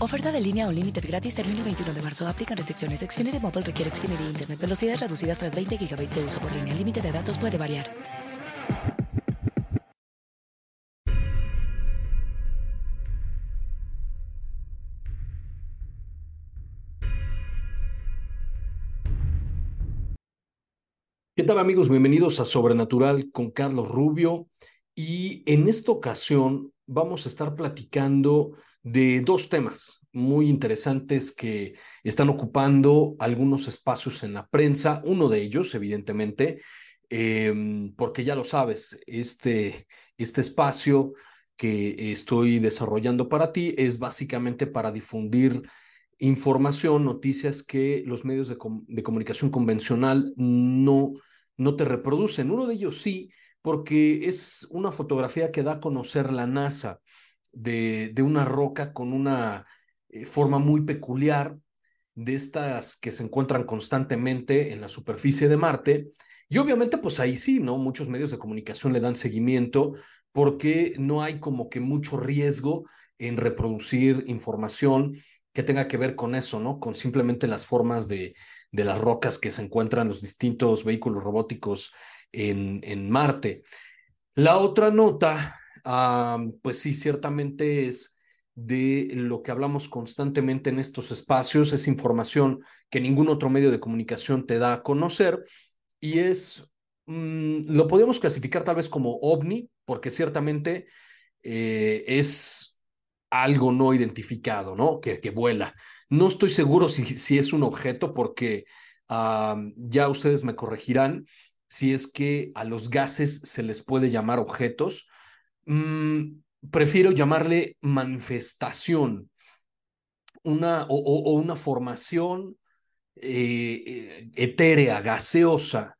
Oferta de línea o límite gratis termina el 21 de marzo. Aplican restricciones. Xfinity Mobile requiere Xfinity Internet. Velocidades reducidas tras 20 GB de uso por línea. El límite de datos puede variar. ¿Qué tal amigos? Bienvenidos a Sobrenatural con Carlos Rubio y en esta ocasión vamos a estar platicando de dos temas muy interesantes que están ocupando algunos espacios en la prensa. Uno de ellos, evidentemente, em, porque ya lo sabes, este, este espacio que estoy desarrollando para ti es básicamente para difundir información, noticias que los medios de, de comunicación convencional no, no te reproducen. Uno de ellos sí, porque es una fotografía que da a conocer la NASA de, de una roca con una eh, forma muy peculiar, de estas que se encuentran constantemente en la superficie de Marte. Y obviamente, pues ahí sí, ¿no? Muchos medios de comunicación le dan seguimiento porque no hay como que mucho riesgo en reproducir información que tenga que ver con eso, ¿no? Con simplemente las formas de, de las rocas que se encuentran los distintos vehículos robóticos en, en Marte. La otra nota, pues sí, ciertamente es de lo que hablamos constantemente en estos espacios, es información que ningún otro medio de comunicación te da a conocer y es, mm, lo podemos clasificar tal vez como ovni, porque ciertamente eh, es algo no identificado, ¿no? Que, que vuela. No estoy seguro si, si es un objeto porque ya ustedes me corregirán si es que a los gases se les puede llamar objetos. Mm, prefiero llamarle manifestación, una, o, una formación eh, eh, etérea, gaseosa,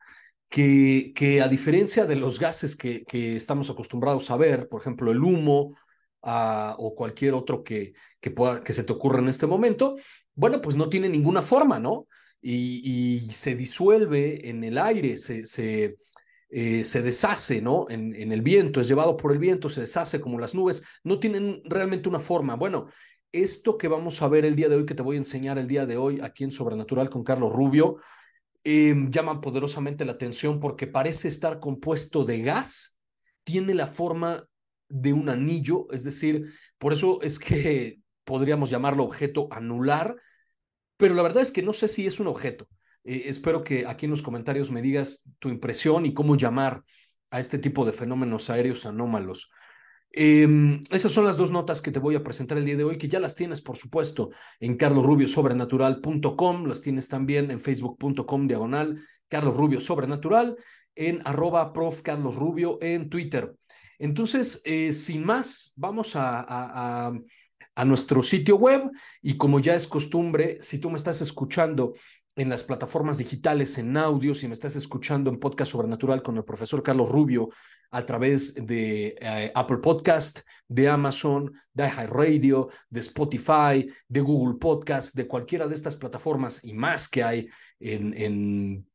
que, a diferencia de los gases que, estamos acostumbrados a ver, por ejemplo, el humo o cualquier otro que, se te ocurra en este momento, bueno, pues no tiene ninguna forma, ¿no? Y, se disuelve en el aire, se, eh, se deshace, ¿no? En, el viento, es llevado por el viento, se deshace como las nubes, no tienen realmente una forma. Bueno, esto que vamos a ver el día de hoy, que te voy a enseñar el día de hoy aquí en Sobrenatural con Carlos Rubio, eh, llama poderosamente la atención porque parece estar compuesto de gas, tiene la forma de un anillo, es decir, por eso es que podríamos llamarlo objeto anular, pero la verdad es que no sé si es un objeto. Eh, espero que aquí en los comentarios me digas tu impresión y cómo llamar a este tipo de fenómenos aéreos anómalos. Em, esas son las dos notas que te voy a presentar el día de hoy, que ya las tienes, por supuesto, en carlosrubiosobrenatural.com, las tienes también en facebook.com diagonal Carlos Rubio Sobrenatural, en arroba prof Carlos Rubio en Twitter. Entonces, eh, sin más, vamos a, a, nuestro sitio web y como ya es costumbre, si tú me estás escuchando en las plataformas digitales, en audio, si me estás escuchando en Podcast Sobrenatural con el profesor Carlos Rubio a través de eh, Apple Podcast, de Amazon, de iHeartRadio, de Spotify, de Google Podcast, de cualquiera de estas plataformas y más que hay en, en,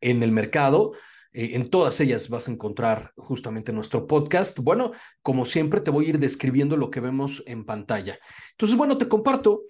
en el mercado, eh, en todas ellas vas a encontrar justamente nuestro podcast. Bueno, como siempre, te voy a ir describiendo lo que vemos en pantalla. Entonces, bueno, te comparto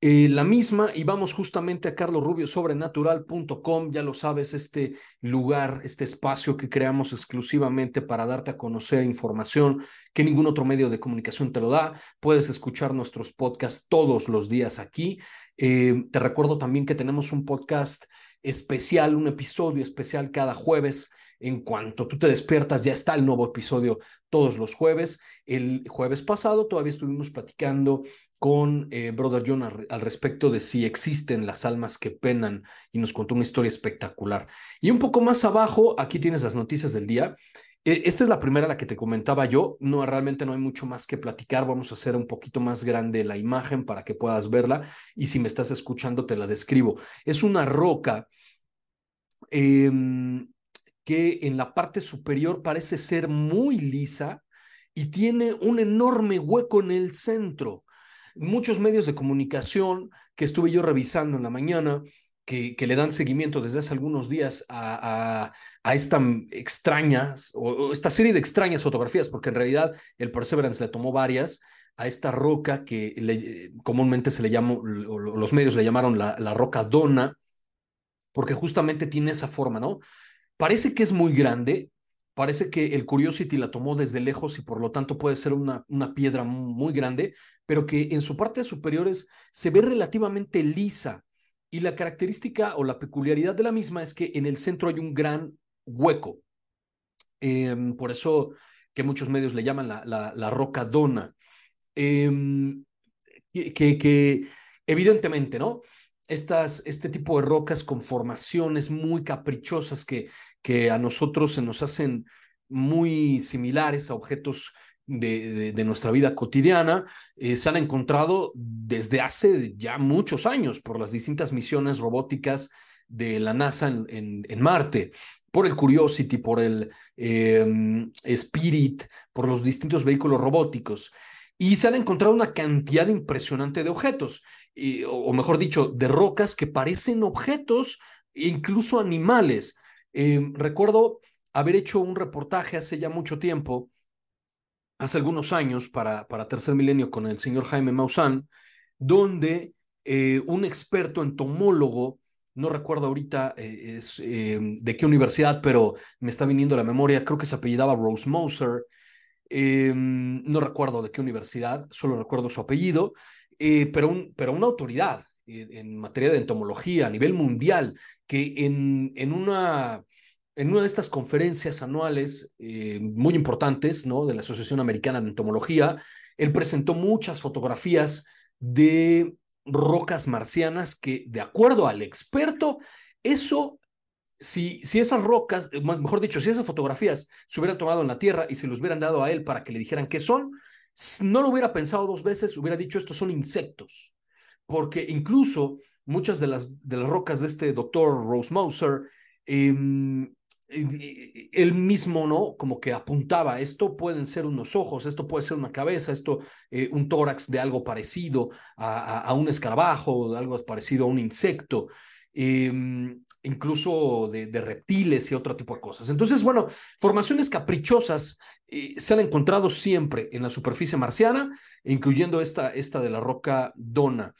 eh, la misma y vamos justamente a carlosrubiosobrenatural.com. Ya lo sabes, este lugar, este espacio que creamos exclusivamente para darte a conocer información que ningún otro medio de comunicación te lo da. Puedes escuchar nuestros podcasts todos los días aquí. Eh, te recuerdo también que tenemos un podcast especial, un episodio especial cada jueves En cuanto tú te despiertas, ya está el nuevo episodio todos los jueves. El jueves pasado todavía estuvimos platicando con eh, Brother John al, respecto de si existen las almas que penan y nos contó una historia espectacular. Y un poco más abajo, aquí tienes las noticias del día. E, esta es la primera la que te comentaba yo. No, realmente no hay mucho más que platicar. Vamos a hacer un poquito más grande la imagen para que puedas verla. Y si me estás escuchando, te la describo. Es una roca Em, que en la parte superior parece ser muy lisa y tiene un enorme hueco en el centro. Muchos medios de comunicación que estuve yo revisando en la mañana, que, le dan seguimiento desde hace algunos días a, esta extrañas, o, esta serie de extrañas fotografías, porque en realidad el Perseverance le tomó varias, a esta roca que comúnmente se le llamó, los medios le llamaron la, la roca dona, porque justamente tiene esa forma, ¿no? Parece que es muy grande, parece que el Curiosity la tomó desde lejos y por lo tanto puede ser una, una piedra muy grande, pero que en su parte superiores se ve relativamente lisa. Y la característica o la peculiaridad de la misma es que en el centro hay un gran hueco. Em, por eso que muchos medios le llaman la, la, roca dona. Em, que, que evidentemente, ¿no? estas, este tipo de rocas con formaciones muy caprichosas que, que a nosotros se nos hacen muy similares a objetos de, de, nuestra vida cotidiana, eh, se han encontrado desde hace ya muchos años por las distintas misiones robóticas de la NASA en, en, Marte, por el Curiosity, por el em, Spirit, por los distintos vehículos robóticos. Y se han encontrado una cantidad impresionante de objetos o mejor dicho, de rocas que parecen objetos, incluso animales. Em, recuerdo haber hecho un reportaje hace ya mucho tiempo, hace algunos años, para, para Tercer Milenio con el señor Jaime Maussan, donde eh, un experto entomólogo, no recuerdo ahorita eh, es, em, de qué universidad, pero me está viniendo a la memoria, creo que se apellidaba Rose Moser, em, no recuerdo de qué universidad, solo recuerdo su apellido, eh, pero, un, pero una autoridad en materia de entomología a nivel mundial, que en, en, una, en una de estas conferencias anuales eh, muy importantes ¿no? de la Asociación Americana de Entomología, él presentó muchas fotografías de rocas marcianas que, de acuerdo al experto, eso, si, si esas rocas, mejor dicho, si esas fotografías se hubieran tomado en la Tierra y se los hubieran dado a él para que le dijeran qué son, no lo hubiera pensado dos veces, hubiera dicho estos son insectos, porque incluso muchas de las, de las rocas de este doctor Rose Moser, em, él mismo, ¿no? Como que apuntaba, esto pueden ser unos ojos, esto puede ser una cabeza, esto, eh, un tórax de algo parecido a, a, un escarabajo, de algo parecido a un insecto. Em, incluso de, reptiles y otro tipo de cosas. Entonces, bueno, formaciones caprichosas eh, se han encontrado siempre en la superficie marciana, incluyendo esta, esta de la roca Dona.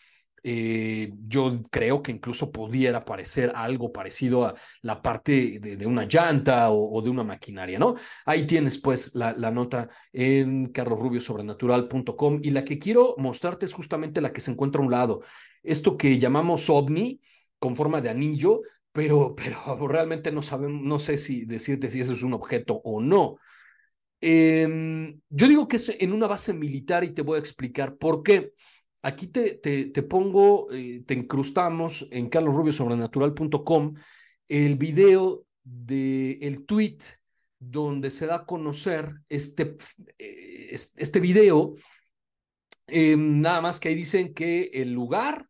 Eh, yo creo que incluso pudiera parecer algo parecido a la parte de, una llanta o, de una maquinaria, ¿no? Ahí tienes pues la, nota en carlosrubiosobrenatural.com y la que quiero mostrarte es justamente la que se encuentra a un lado. Esto que llamamos ovni con forma de anillo pero, pero realmente no sabemos, no sé si decirte si eso es un objeto o no. Em, yo digo que es en una base militar y te voy a explicar por qué. Aquí te, te, te pongo, eh, te incrustamos en carlosrubiosobrenatural.com el video del el tweet donde se da a conocer este, eh, este video. Em, nada más que ahí dicen que el lugar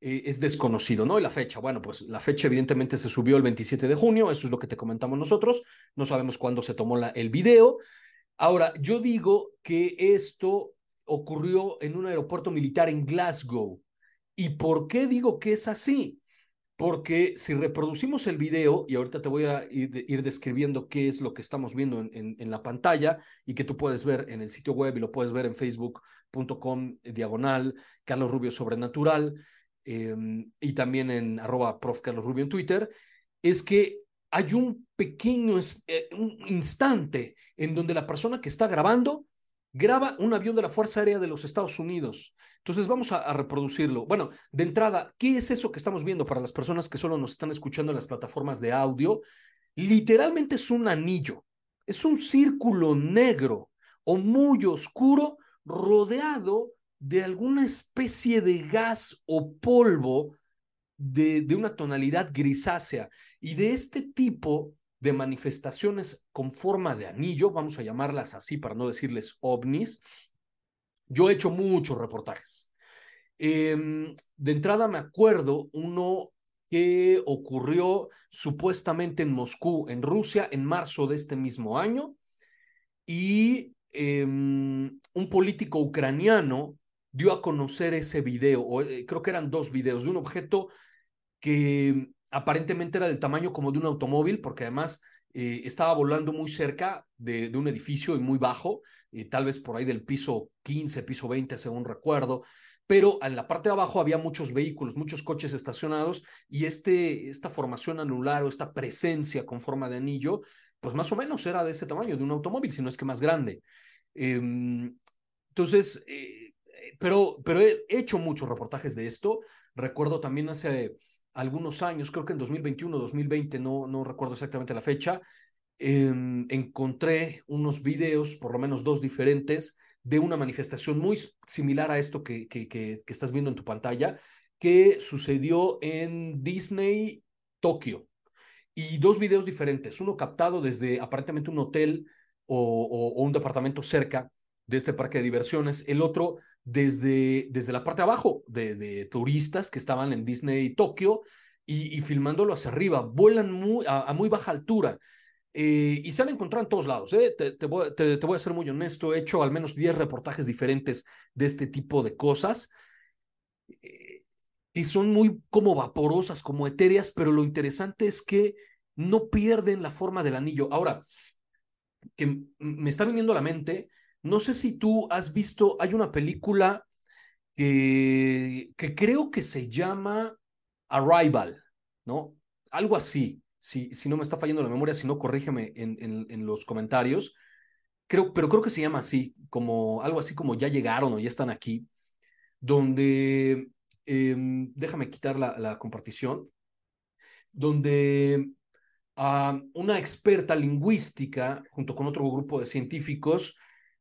eh, es desconocido, ¿no? Y la fecha, bueno, pues la fecha evidentemente se subió el 27 de junio, eso es lo que te comentamos nosotros, no sabemos cuándo se tomó la, el video. Ahora, yo digo que esto ocurrió en un aeropuerto militar en Glasgow. ¿Y por qué digo que es así? Porque si reproducimos el video, y ahorita te voy a ir, describiendo qué es lo que estamos viendo en, la pantalla y que tú puedes ver en el sitio web y lo puedes ver en facebook.com diagonal Carlos Rubio Sobrenatural. Em, y también en arroba prof. Carlos Rubio en Twitter, es que hay un pequeño eh, un instante en donde la persona que está grabando graba un avión de la Fuerza Aérea de los Estados Unidos. Entonces vamos a, reproducirlo. Bueno, de entrada, ¿qué es eso que estamos viendo para las personas que solo nos están escuchando en las plataformas de audio? literalmente es un anillo, es un círculo negro o muy oscuro rodeado de alguna especie de gas o polvo de, una tonalidad grisácea. Y de este tipo de manifestaciones con forma de anillo, vamos a llamarlas así para no decirles ovnis, yo he hecho muchos reportajes. Eh, de entrada me acuerdo uno que ocurrió supuestamente en Moscú, en Rusia, en marzo de este mismo año, y eh, un político ucraniano dio a conocer ese video, o eh, creo que eran dos videos, de un objeto que aparentemente era del tamaño como de un automóvil, porque además eh, estaba volando muy cerca de, de, un edificio y muy bajo, eh, tal vez por ahí del piso 15, piso 20, según recuerdo, pero en la parte de abajo había muchos vehículos, muchos coches estacionados y este, esta formación anular o esta presencia con forma de anillo, pues más o menos era de ese tamaño, de un automóvil, si no es que más grande. Eh, entonces, eh, pero, pero he hecho muchos reportajes de esto. Recuerdo también hace algunos años, creo que en 2021, 2020, no, no recuerdo exactamente la fecha, eh, encontré unos videos, por lo menos dos diferentes, de una manifestación muy similar a esto que, que, estás viendo en tu pantalla, que sucedió en Disney Tokio. Y dos videos diferentes, uno captado desde aparentemente un hotel o, un departamento cerca de este parque de diversiones, el otro desde, desde la parte de abajo de, de turistas que estaban en Disney Tokio y, y filmándolo hacia arriba, vuelan muy, a, a muy baja altura. Eh, y se han encontrado en todos lados. ¿eh? Te, te, voy, te, te, voy, a ser muy honesto, he hecho al menos 10 reportajes diferentes de este tipo de cosas. Eh, y son muy como vaporosas, como etéreas, pero lo interesante es que no pierden la forma del anillo. Ahora, que me está viniendo a la mente, no sé si tú has visto, hay una película que, creo que se llama Arrival, ¿no? Algo así si, si no me está fallando la memoria, si no, corrígeme en, en, los comentarios. Creo, pero creo que se llama así, como algo así como ya llegaron o ya están aquí, donde, eh, déjame quitar la, la compartición, donde uh, una experta lingüística, junto con otro grupo de científicos,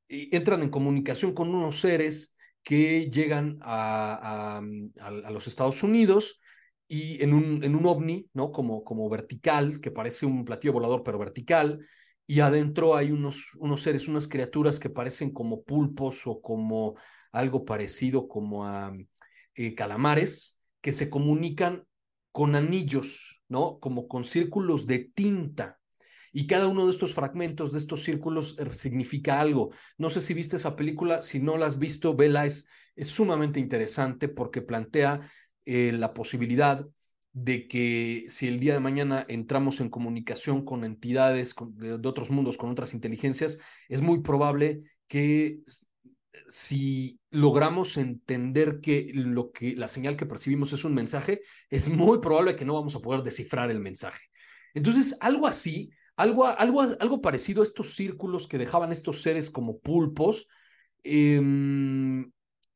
entran en comunicación con unos seres que llegan a, a, a los Estados Unidos y en un, en un ovni, ¿no? Como, como vertical, que parece un platillo volador, pero vertical, y adentro hay unos, unos seres, unas criaturas que parecen como pulpos o como algo parecido como a eh, calamares, que se comunican con anillos, ¿no? Como con círculos de tinta. Y cada uno de estos fragmentos, de estos círculos, er, significa algo. No sé si viste esa película, si no la has visto, vela, es, es sumamente interesante porque plantea eh, la posibilidad de que si el día de mañana entramos en comunicación con entidades de, de, otros mundos, con otras inteligencias, es muy probable que si logramos entender que lo que la señal que percibimos es un mensaje, es muy probable que no vamos a poder descifrar el mensaje. Entonces, algo así, algo, algo, algo parecido a estos círculos que dejaban estos seres como pulpos, eh,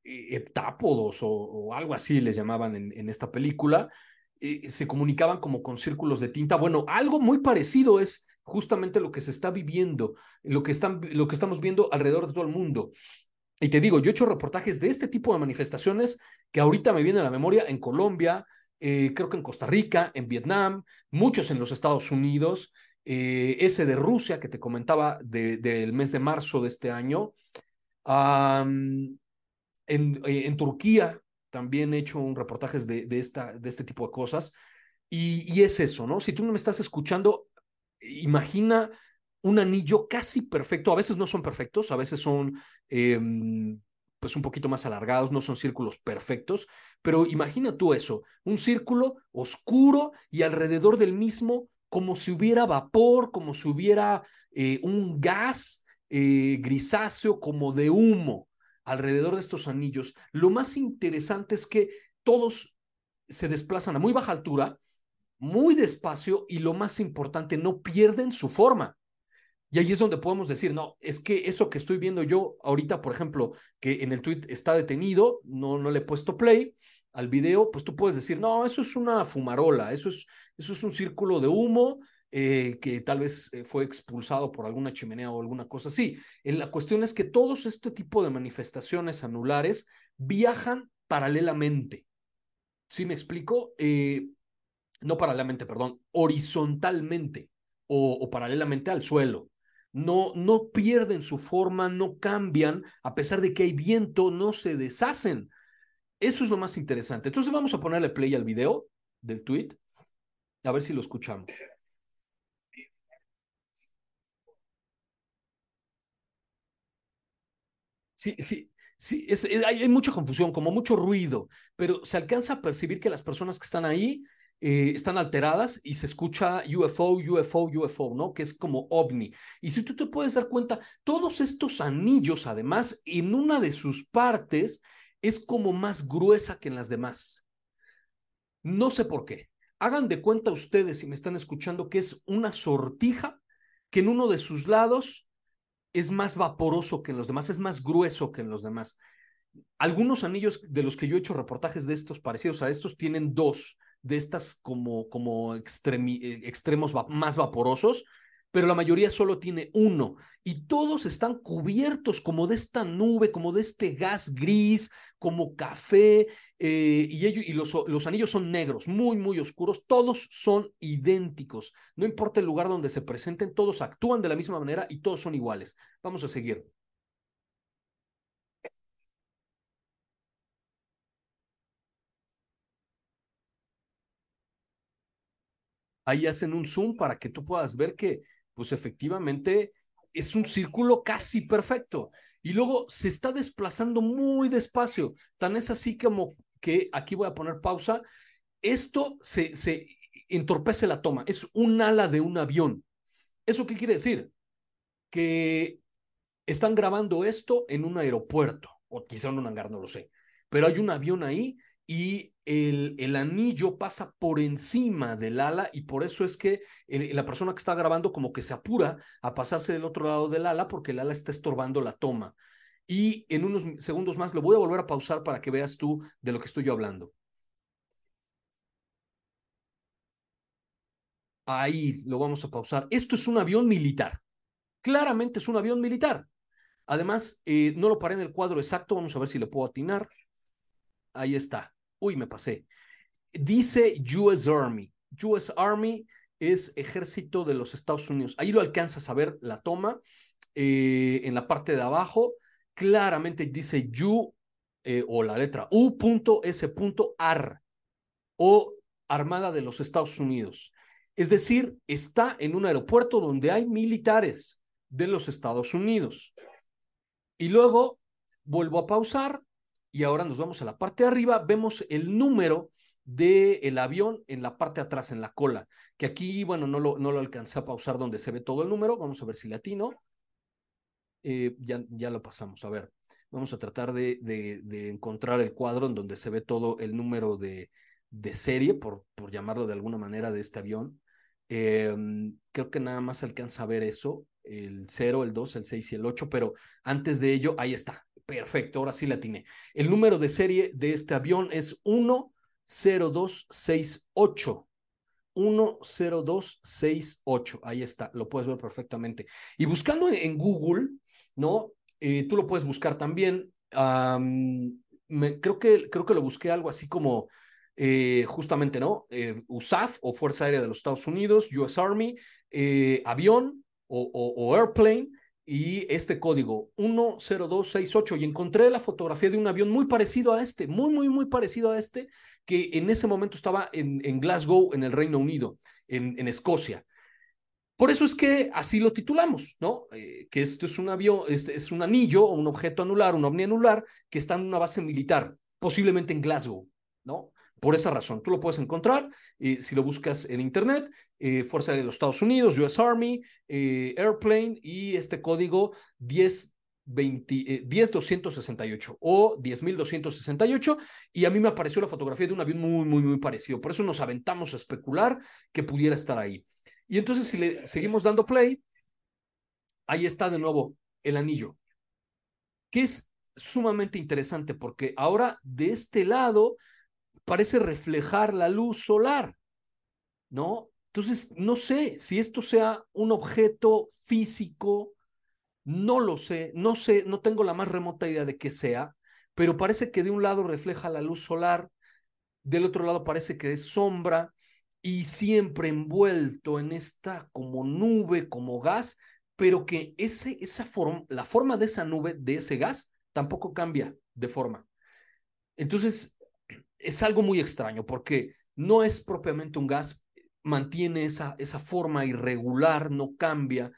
heptápodos o, algo así les llamaban en, en esta película, eh, se comunicaban como con círculos de tinta. Bueno, algo muy parecido es justamente lo que se está viviendo, lo que, están, lo que estamos viendo alrededor de todo el mundo. Y te digo, yo he hecho reportajes de este tipo de manifestaciones que ahorita me vienen a la memoria en Colombia, eh, creo que en Costa Rica, en Vietnam, muchos en los Estados Unidos, eh, ese de Rusia que te comentaba de, del mes de marzo de este año. En, eh, en, Turquía también he hecho un reportajes de, de, esta, de este tipo de cosas. Y, es eso, ¿no? Si tú no me estás escuchando, imagina un anillo casi perfecto. A veces no son perfectos, a veces son eh, pues un poquito más alargados, no son círculos perfectos, pero imagina tú eso, un círculo oscuro y alrededor del mismo como si hubiera vapor, como si hubiera eh, un gas eh, grisáceo, como de humo alrededor de estos anillos. Lo más interesante es que todos se desplazan a muy baja altura, muy despacio y lo más importante, no pierden su forma. Y ahí es donde podemos decir, no, es que eso que estoy viendo yo ahorita, por ejemplo, que en el tweet está detenido, no, no le he puesto play al video, pues tú puedes decir, no, eso es una fumarola, eso es, eso es un círculo de humo eh, que tal vez eh, fue expulsado por alguna chimenea o alguna cosa así. la cuestión es que todos este tipo de manifestaciones anulares viajan paralelamente. ¿Sí me explico? Eh, no paralelamente, perdón, horizontalmente o, o, paralelamente al suelo. No, no pierden su forma, no cambian, a pesar de que hay viento, no se deshacen. Eso es lo más interesante. Entonces vamos a ponerle play al video del tweet, a ver si lo escuchamos. Sí, sí, sí, es, hay, mucha confusión, como mucho ruido, pero se alcanza a percibir que las personas que están ahí eh, están alteradas y se escucha UFO, UFO, UFO, ¿no? Que es como ovni. Y si tú te puedes dar cuenta, todos estos anillos, además, en una de sus partes es como más gruesa que en las demás. No sé por qué. Hagan de cuenta ustedes, si me están escuchando, que es una sortija que en uno de sus lados es más vaporoso que en los demás, es más grueso que en los demás. Algunos anillos de los que yo he hecho reportajes de estos parecidos a estos tienen dos de estas como, como eh, extremos más vaporosos, pero la mayoría solo tiene uno y todos están cubiertos como de esta nube, como de este gas gris, como café, eh, y, ellos, y los, los anillos son negros, muy, muy oscuros, todos son idénticos, no importa el lugar donde se presenten, todos actúan de la misma manera y todos son iguales. Vamos a seguir. Ahí hacen un zoom para que tú puedas ver que pues efectivamente es un círculo casi perfecto. Y luego se está desplazando muy despacio. Tan es así como que aquí voy a poner pausa. Esto se, se entorpece la toma. Es un ala de un avión. ¿Eso qué quiere decir? Que están grabando esto en un aeropuerto o quizá en un hangar, no lo sé. Pero hay un avión ahí y el, anillo pasa por encima del ala y por eso es que la persona que está grabando como que se apura a pasarse del otro lado del ala porque el ala está estorbando la toma. Y en unos segundos más lo voy a volver a pausar para que veas tú de lo que estoy yo hablando. Ahí lo vamos a pausar. Esto es un avión militar. Claramente es un avión militar. Además, eh, no lo paré en el cuadro exacto. Vamos a ver si le puedo atinar. Ahí está. Uy, me pasé. Dice US Army. US Army es ejército de los Estados Unidos. Ahí lo alcanzas a ver la toma. Eh, en la parte de abajo, claramente dice U eh, o la letra U.S.R o Armada de los Estados Unidos. Es decir, está en un aeropuerto donde hay militares de los Estados Unidos. Y luego vuelvo a pausar y ahora nos vamos a la parte de arriba, vemos el número del avión en la parte de atrás, en la cola, que aquí, bueno, no lo, no lo alcancé a pausar donde se ve todo el número, vamos a ver si latino. Eh, ya, ya lo pasamos, a ver, vamos a tratar de, de, encontrar el cuadro en donde se ve todo el número de, de serie, por, por llamarlo de alguna manera, de este avión. Em, creo que nada más alcanza a ver eso, el 0, el 2, el 6 y el 8, pero antes de ello, ahí está, Perfecto, ahora sí la tiene. El número de serie de este avión es 10268. 10268. Ahí está, lo puedes ver perfectamente. Y buscando en, Google, ¿no? Eh, tú lo puedes buscar también. creo, que, creo que lo busqué algo así como eh, justamente, ¿no? Eh, USAF o Fuerza Aérea de los Estados Unidos, US Army, avión o airplane y este código 10268 y encontré la fotografía de un avión muy parecido a este, muy, muy, muy parecido a este, que en ese momento estaba en, en Glasgow, en el Reino Unido, en, en, Escocia. Por eso es que así lo titulamos, ¿no? Eh, que esto es un avión, este es un anillo o un objeto anular, un ovni anular, que está en una base militar, posiblemente en Glasgow, ¿no? Por esa razón, tú lo puedes encontrar si lo buscas en Internet, eh, Fuerza de los Estados Unidos, US Army, eh, Airplane y este código 10. 10268 o 10268 y a mí me apareció la fotografía de un avión muy, muy, muy parecido. Por eso nos aventamos a especular que pudiera estar ahí. Y entonces si le seguimos dando play, ahí está de nuevo el anillo, que es sumamente interesante porque ahora de este lado parece reflejar la luz solar, ¿no? Entonces, no sé si esto sea un objeto físico, no lo sé, no sé, no tengo la más remota idea de qué sea, pero parece que de un lado refleja la luz solar, del otro lado parece que es sombra y siempre envuelto en esta como nube, como gas, pero que ese, esa forma, la forma de esa nube, de ese gas, tampoco cambia de forma. Entonces, es algo muy extraño porque no es propiamente un gas, mantiene esa, esa forma irregular, no cambia.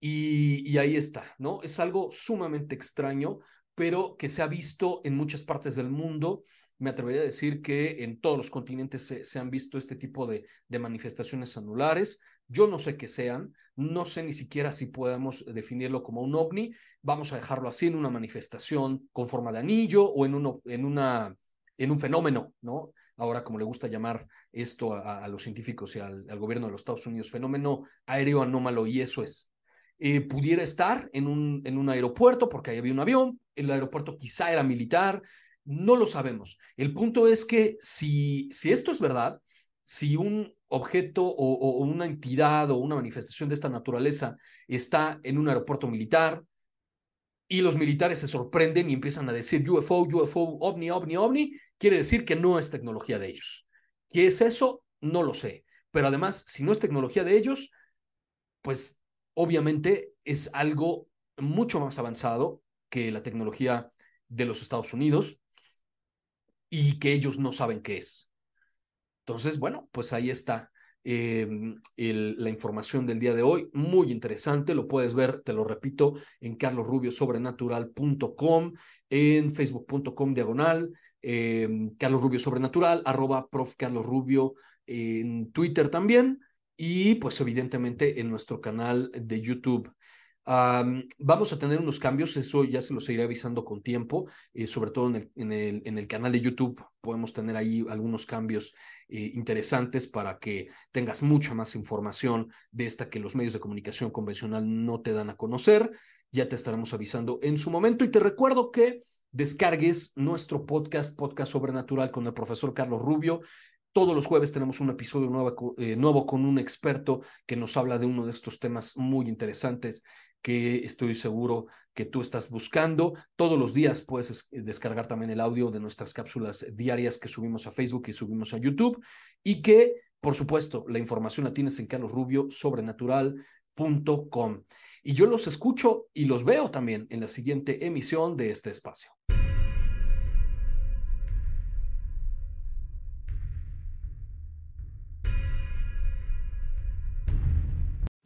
Y, ahí está, ¿no? Es algo sumamente extraño, pero que se ha visto en muchas partes del mundo. Me atrevería a decir que en todos los continentes se, se han visto este tipo de, de, manifestaciones anulares. Yo no sé qué sean, no sé ni siquiera si podemos definirlo como un ovni. Vamos a dejarlo así en una manifestación con forma de anillo o en, uno, en una en un fenómeno, ¿no? Ahora, como le gusta llamar esto a, los científicos y al, gobierno de los Estados Unidos, fenómeno aéreo anómalo, y eso es. Eh, pudiera estar en un, en un aeropuerto, porque ahí había un avión, el aeropuerto quizá era militar, no lo sabemos. El punto es que si, si esto es verdad, si un objeto o una entidad o una manifestación de esta naturaleza está en un aeropuerto militar, y los militares se sorprenden y empiezan a decir UFO, UFO, ovni, ovni, ovni, quiere decir que no es tecnología de ellos. ¿Qué es eso? No lo sé. Pero además, si no es tecnología de ellos, pues obviamente es algo mucho más avanzado que la tecnología de los Estados Unidos y que ellos no saben qué es. Entonces, bueno, pues ahí está. El, la información del día de hoy, muy interesante, lo puedes ver, te lo repito, en carlosrubiosobrenatural.com, en facebook.com diagonal, eh, Carlos Rubio Sobrenatural, arroba en Twitter también, y pues evidentemente en nuestro canal de YouTube. Vamos a tener unos cambios, eso ya se los iré avisando con tiempo, eh, sobre todo en el, en, el, en el, canal de YouTube podemos tener ahí algunos cambios eh, interesantes para que tengas mucha más información de esta que los medios de comunicación convencional no te dan a conocer. Ya te estaremos avisando en su momento y te recuerdo que descargues nuestro podcast, Podcast Sobrenatural con el profesor Carlos Rubio. Todos los jueves tenemos un episodio nuevo, eh, nuevo con un experto que nos habla de uno de estos temas muy interesantes que estoy seguro que tú estás buscando. Todos los días puedes descargar también el audio de nuestras cápsulas diarias que subimos a Facebook y subimos a YouTube y que, por supuesto, la información la tienes en carlosrubiosobrenatural.com. Y yo los escucho y los veo también en la siguiente emisión de este espacio.